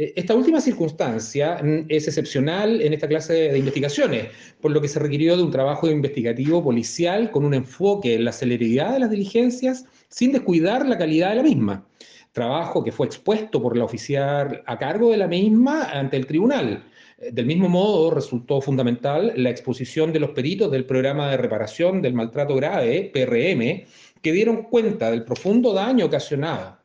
Eh, esta última circunstancia mm, es excepcional en esta clase de investigaciones, por lo que se requirió de un trabajo investigativo policial con un enfoque en la celeridad de las diligencias sin descuidar la calidad de la misma. Trabajo que fue expuesto por la oficial a cargo de la misma ante el tribunal. Eh, del mismo modo, resultó fundamental la exposición de los peritos del programa de reparación del maltrato grave, PRM, que dieron cuenta del profundo daño ocasionado